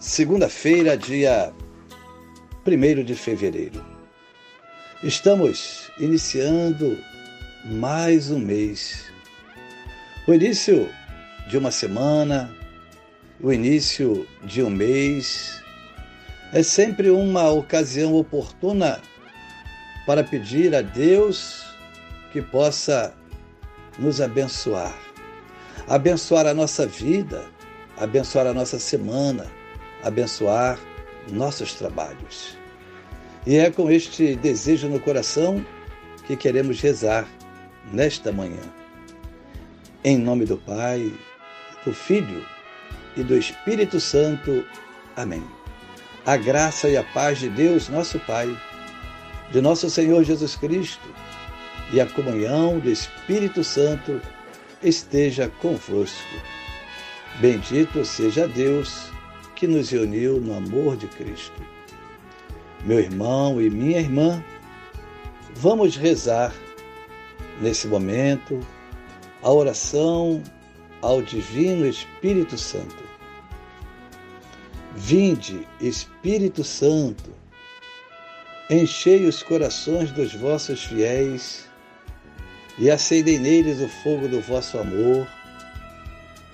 segunda-feira, dia 1 de fevereiro. Estamos iniciando mais um mês. O início de uma semana, o início de um mês, é sempre uma ocasião oportuna para pedir a Deus que possa nos abençoar. Abençoar a nossa vida, abençoar a nossa semana, abençoar nossos trabalhos. E é com este desejo no coração que queremos rezar nesta manhã. Em nome do Pai, do Filho e do Espírito Santo. Amém. A graça e a paz de Deus, nosso Pai, de nosso Senhor Jesus Cristo e a comunhão do Espírito Santo esteja convosco. Bendito seja Deus que nos reuniu no amor de Cristo. Meu irmão e minha irmã, vamos rezar nesse momento a oração ao Divino Espírito Santo. Vinde, Espírito Santo, enchei os corações dos vossos fiéis e acendei neles o fogo do vosso amor.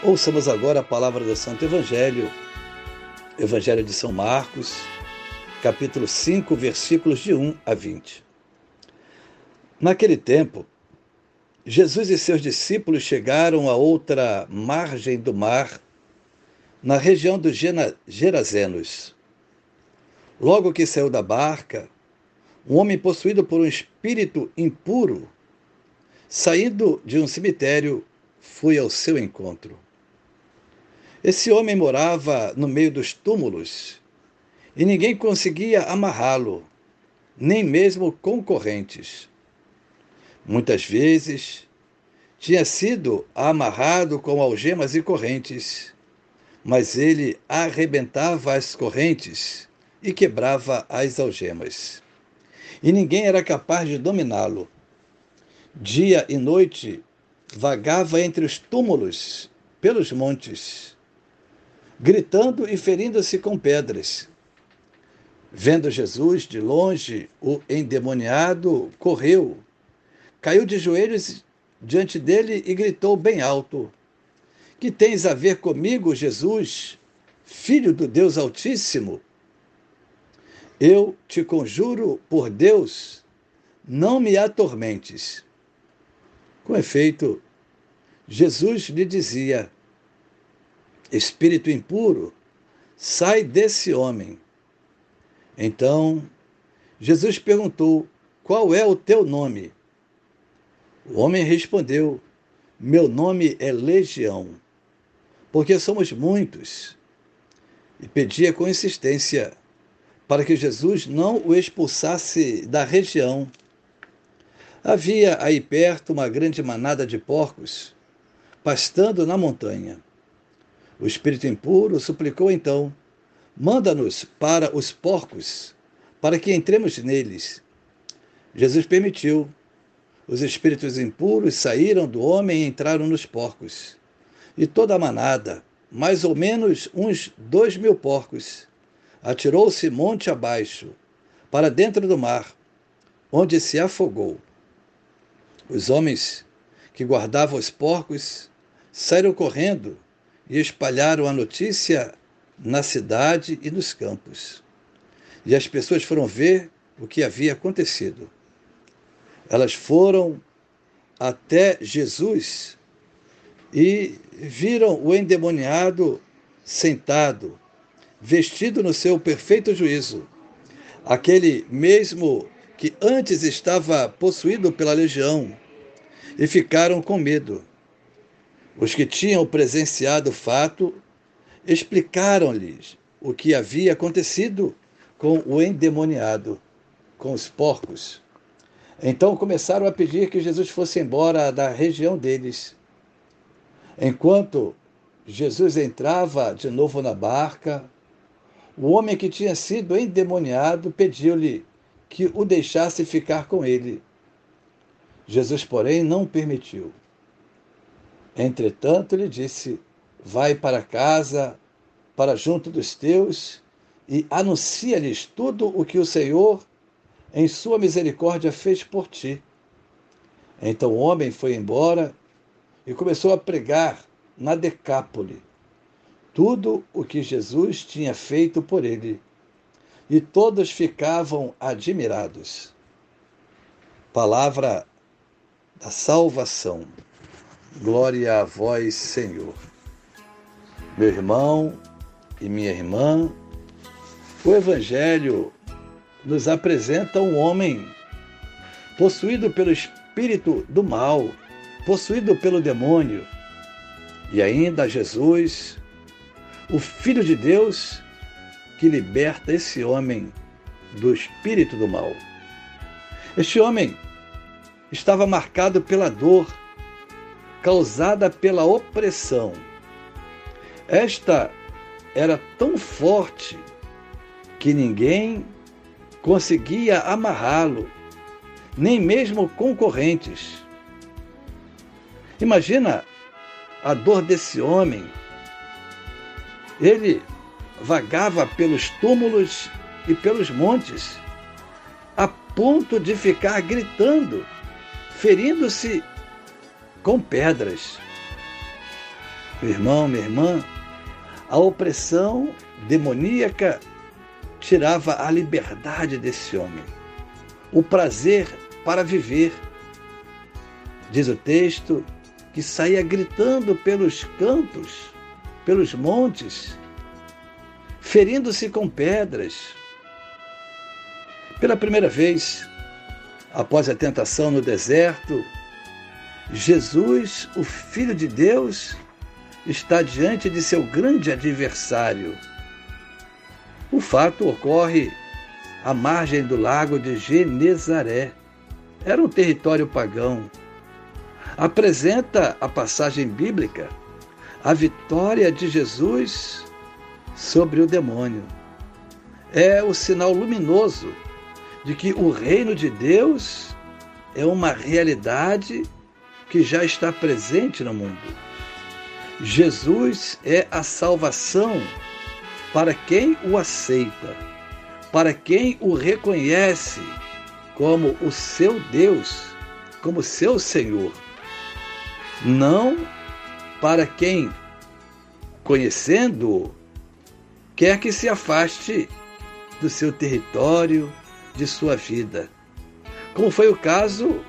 Ouçamos agora a palavra do Santo Evangelho, Evangelho de São Marcos, capítulo 5, versículos de 1 a 20. Naquele tempo, Jesus e seus discípulos chegaram a outra margem do mar, na região dos Gerazenos. Logo que saiu da barca, um homem possuído por um espírito impuro, saindo de um cemitério, foi ao seu encontro. Esse homem morava no meio dos túmulos e ninguém conseguia amarrá-lo, nem mesmo concorrentes. Muitas vezes tinha sido amarrado com algemas e correntes, mas ele arrebentava as correntes e quebrava as algemas. E ninguém era capaz de dominá-lo. Dia e noite vagava entre os túmulos, pelos montes, gritando e ferindo-se com pedras. Vendo Jesus de longe, o endemoniado correu caiu de joelhos diante dele e gritou bem alto: Que tens a ver comigo, Jesus, filho do Deus Altíssimo? Eu te conjuro por Deus, não me atormentes. Com efeito, Jesus lhe dizia: Espírito impuro, sai desse homem. Então, Jesus perguntou: Qual é o teu nome? O homem respondeu: Meu nome é Legião, porque somos muitos. E pedia com insistência para que Jesus não o expulsasse da região. Havia aí perto uma grande manada de porcos, pastando na montanha. O espírito impuro suplicou então: Manda-nos para os porcos, para que entremos neles. Jesus permitiu os espíritos impuros saíram do homem e entraram nos porcos. E toda a manada, mais ou menos uns dois mil porcos, atirou-se monte abaixo, para dentro do mar, onde se afogou. Os homens que guardavam os porcos saíram correndo e espalharam a notícia na cidade e nos campos. e as pessoas foram ver o que havia acontecido. Elas foram até Jesus e viram o endemoniado sentado, vestido no seu perfeito juízo, aquele mesmo que antes estava possuído pela legião, e ficaram com medo. Os que tinham presenciado o fato explicaram-lhes o que havia acontecido com o endemoniado, com os porcos. Então começaram a pedir que Jesus fosse embora da região deles. Enquanto Jesus entrava de novo na barca, o homem que tinha sido endemoniado pediu-lhe que o deixasse ficar com ele. Jesus, porém, não permitiu. Entretanto, lhe disse: Vai para casa, para junto dos teus, e anuncia-lhes tudo o que o Senhor, em sua misericórdia, fez por ti. Então o homem foi embora e começou a pregar na Decápole tudo o que Jesus tinha feito por ele. E todos ficavam admirados. Palavra da salvação. Glória a vós, Senhor. Meu irmão e minha irmã, o Evangelho nos apresenta um homem possuído pelo espírito do mal, possuído pelo demônio, e ainda Jesus, o Filho de Deus, que liberta esse homem do espírito do mal. Este homem estava marcado pela dor causada pela opressão. Esta era tão forte que ninguém conseguia amarrá-lo, nem mesmo concorrentes. Imagina a dor desse homem. Ele vagava pelos túmulos e pelos montes, a ponto de ficar gritando, ferindo-se com pedras. Meu irmão, minha irmã, a opressão demoníaca tirava a liberdade desse homem, o prazer para viver. Diz o texto que saía gritando pelos campos, pelos montes, ferindo-se com pedras. Pela primeira vez, após a tentação no deserto, Jesus, o Filho de Deus, está diante de seu grande adversário. O fato ocorre à margem do lago de Genezaré. Era um território pagão. Apresenta a passagem bíblica a vitória de Jesus sobre o demônio. É o sinal luminoso de que o reino de Deus é uma realidade que já está presente no mundo. Jesus é a salvação para quem o aceita, para quem o reconhece como o seu Deus, como seu Senhor. Não para quem, conhecendo-o, quer que se afaste do seu território, de sua vida. Como foi o caso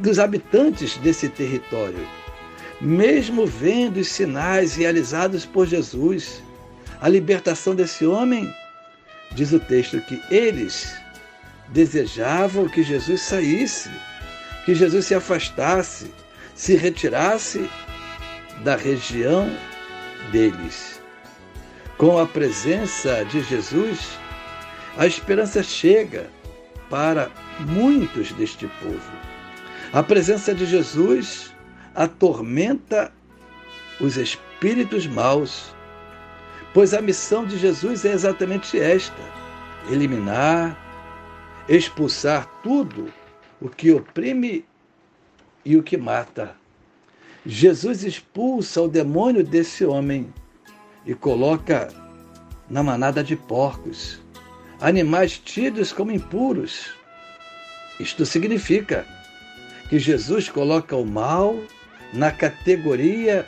dos habitantes desse território. Mesmo vendo os sinais realizados por Jesus, a libertação desse homem, diz o texto que eles desejavam que Jesus saísse, que Jesus se afastasse, se retirasse da região deles. Com a presença de Jesus, a esperança chega para muitos deste povo. A presença de Jesus atormenta os espíritos maus, pois a missão de Jesus é exatamente esta: eliminar, expulsar tudo o que oprime e o que mata. Jesus expulsa o demônio desse homem e coloca na manada de porcos, animais tidos como impuros. Isto significa que Jesus coloca o mal na categoria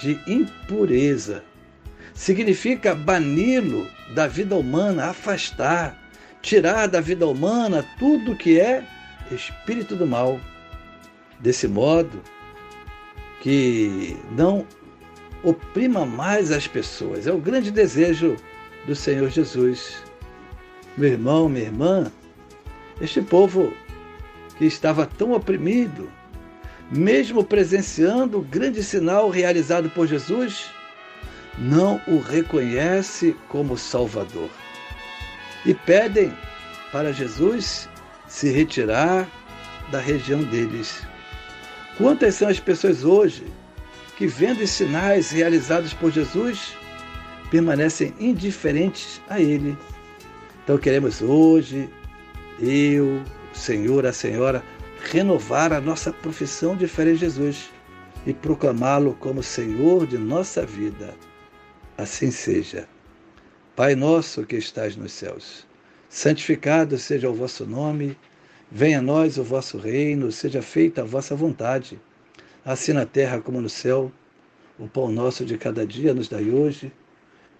de impureza. significa bani-lo da vida humana, afastar, tirar da vida humana tudo que é espírito do mal. Desse modo, que não oprima mais as pessoas. É o grande desejo do Senhor Jesus. Meu irmão, minha irmã, este povo que estava tão oprimido, mesmo presenciando o grande sinal realizado por Jesus, não o reconhece como Salvador. E pedem para Jesus se retirar da região deles. Quantas são as pessoas hoje que, vendo os sinais realizados por Jesus, permanecem indiferentes a Ele? Então queremos hoje, eu, Senhor, a Senhora, renovar a nossa profissão de fé em Jesus e proclamá-lo como Senhor de nossa vida. Assim seja. Pai nosso que estás nos céus, santificado seja o vosso nome, venha a nós o vosso reino, seja feita a vossa vontade, assim na terra como no céu. O pão nosso de cada dia nos dai hoje.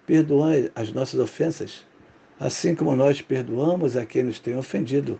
Perdoai as nossas ofensas, assim como nós perdoamos a quem nos tem ofendido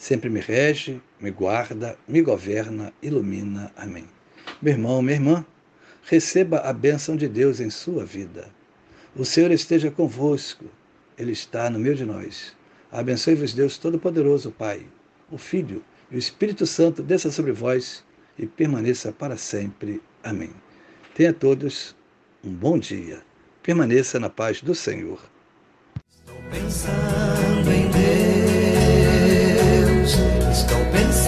sempre me rege, me guarda, me governa, ilumina. Amém. Meu irmão, minha irmã, receba a bênção de Deus em sua vida. O Senhor esteja convosco, Ele está no meio de nós. Abençoe-vos, Deus Todo-Poderoso, Pai, o Filho e o Espírito Santo, desça sobre vós e permaneça para sempre. Amém. Tenha todos um bom dia. Permaneça na paz do Senhor. Estou pensando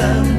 some